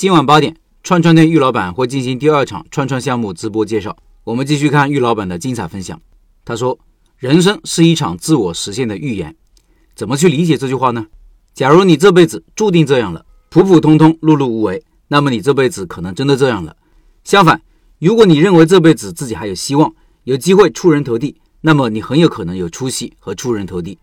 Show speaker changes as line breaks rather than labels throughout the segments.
今晚八点，串串店玉老板会进行第二场串串项目直播介绍。我们继续看玉老板的精彩分享。他说：“人生是一场自我实现的预言。”怎么去理解这句话呢？假如你这辈子注定这样了，普普通通、碌碌无为，那么你这辈子可能真的这样了。相反，如果你认为这辈子自己还有希望，有机会出人头地，那么你很有可能有出息和出人头地。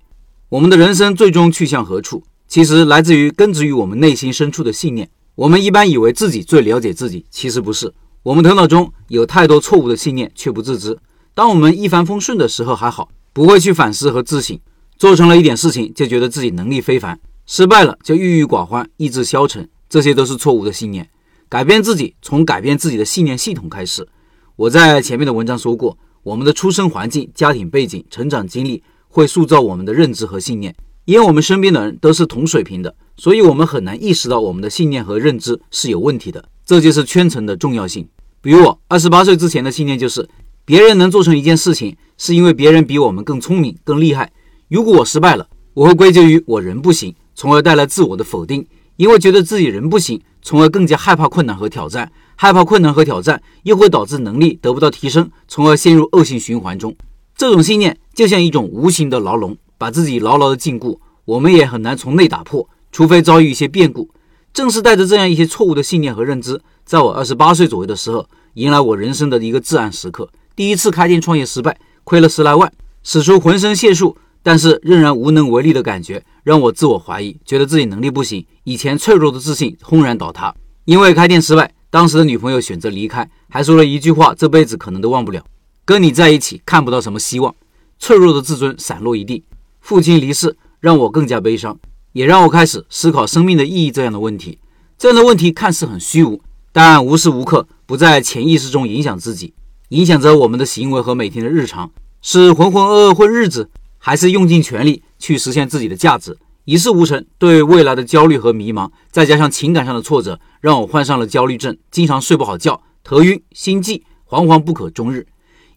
我们的人生最终去向何处，其实来自于根植于我们内心深处的信念。我们一般以为自己最了解自己，其实不是。我们头脑中有太多错误的信念，却不自知。当我们一帆风顺的时候还好，不会去反思和自省；做成了一点事情，就觉得自己能力非凡；失败了就郁郁寡欢、意志消沉。这些都是错误的信念。改变自己，从改变自己的信念系统开始。我在前面的文章说过，我们的出生环境、家庭背景、成长经历会塑造我们的认知和信念。因为我们身边的人都是同水平的，所以我们很难意识到我们的信念和认知是有问题的。这就是圈层的重要性。比如我二十八岁之前的信念就是，别人能做成一件事情，是因为别人比我们更聪明、更厉害。如果我失败了，我会归咎于我人不行，从而带来自我的否定。因为觉得自己人不行，从而更加害怕困难和挑战。害怕困难和挑战，又会导致能力得不到提升，从而陷入恶性循环中。这种信念就像一种无形的牢笼。把自己牢牢的禁锢，我们也很难从内打破，除非遭遇一些变故。正是带着这样一些错误的信念和认知，在我二十八岁左右的时候，迎来我人生的一个至暗时刻。第一次开店创业失败，亏了十来万，使出浑身解数，但是仍然无能为力的感觉，让我自我怀疑，觉得自己能力不行，以前脆弱的自信轰然倒塌。因为开店失败，当时的女朋友选择离开，还说了一句话：这辈子可能都忘不了，跟你在一起看不到什么希望。脆弱的自尊散落一地。父亲离世让我更加悲伤，也让我开始思考生命的意义这样的问题。这样的问题看似很虚无，但无时无刻不在潜意识中影响自己，影响着我们的行为和每天的日常。是浑浑噩噩混日子，还是用尽全力去实现自己的价值？一事无成，对未来的焦虑和迷茫，再加上情感上的挫折，让我患上了焦虑症，经常睡不好觉，头晕心悸，惶惶不可终日。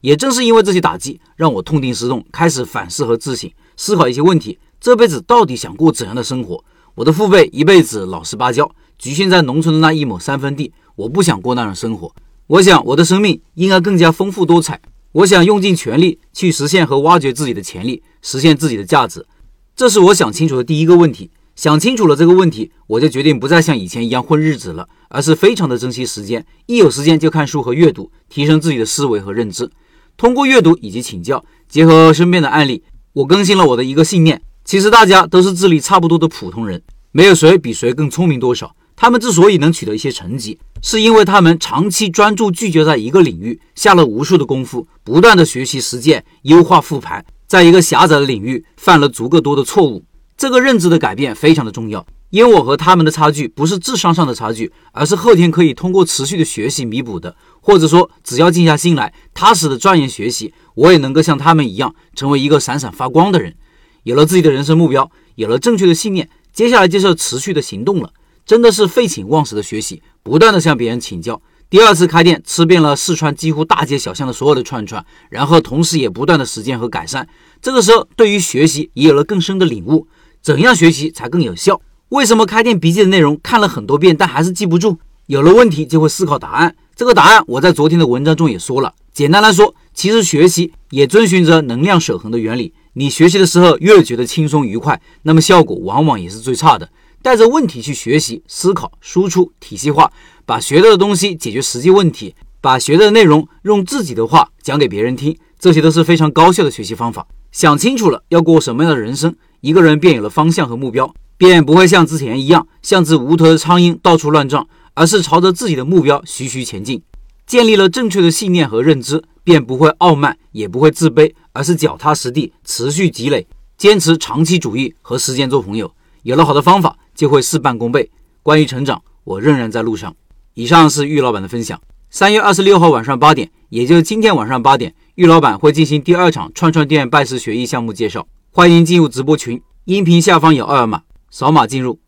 也正是因为这些打击，让我痛定思痛，开始反思和自省。思考一些问题：这辈子到底想过怎样的生活？我的父辈一辈子老实巴交，局限在农村的那一亩三分地，我不想过那样生活。我想我的生命应该更加丰富多彩。我想用尽全力去实现和挖掘自己的潜力，实现自己的价值。这是我想清楚的第一个问题。想清楚了这个问题，我就决定不再像以前一样混日子了，而是非常的珍惜时间，一有时间就看书和阅读，提升自己的思维和认知。通过阅读以及请教，结合身边的案例。我更新了我的一个信念，其实大家都是智力差不多的普通人，没有谁比谁更聪明多少。他们之所以能取得一些成绩，是因为他们长期专注聚焦在一个领域，下了无数的功夫，不断的学习实践、优化复盘，在一个狭窄的领域犯了足够多的错误。这个认知的改变非常的重要。因为我和他们的差距不是智商上的差距，而是后天可以通过持续的学习弥补的。或者说，只要静下心来，踏实的钻研学习，我也能够像他们一样，成为一个闪闪发光的人。有了自己的人生目标，有了正确的信念，接下来就是持续的行动了。真的是废寝忘食的学习，不断的向别人请教。第二次开店，吃遍了四川几乎大街小巷的所有的串串，然后同时也不断的实践和改善。这个时候，对于学习也有了更深的领悟，怎样学习才更有效？为什么开店笔记的内容看了很多遍，但还是记不住？有了问题就会思考答案。这个答案我在昨天的文章中也说了。简单来说，其实学习也遵循着能量守恒的原理。你学习的时候越觉得轻松愉快，那么效果往往也是最差的。带着问题去学习、思考、输出、体系化，把学到的东西解决实际问题，把学到的内容用自己的话讲给别人听，这些都是非常高效的学习方法。想清楚了要过什么样的人生，一个人便有了方向和目标。便不会像之前一样像只无头的苍蝇到处乱撞，而是朝着自己的目标徐徐前进。建立了正确的信念和认知，便不会傲慢，也不会自卑，而是脚踏实地，持续积累，坚持长期主义和时间做朋友。有了好的方法，就会事半功倍。关于成长，我仍然在路上。以上是玉老板的分享。三月二十六号晚上八点，也就是今天晚上八点，玉老板会进行第二场串串店拜师学艺项目介绍，欢迎进入直播群，音频下方有二维码。扫码进入。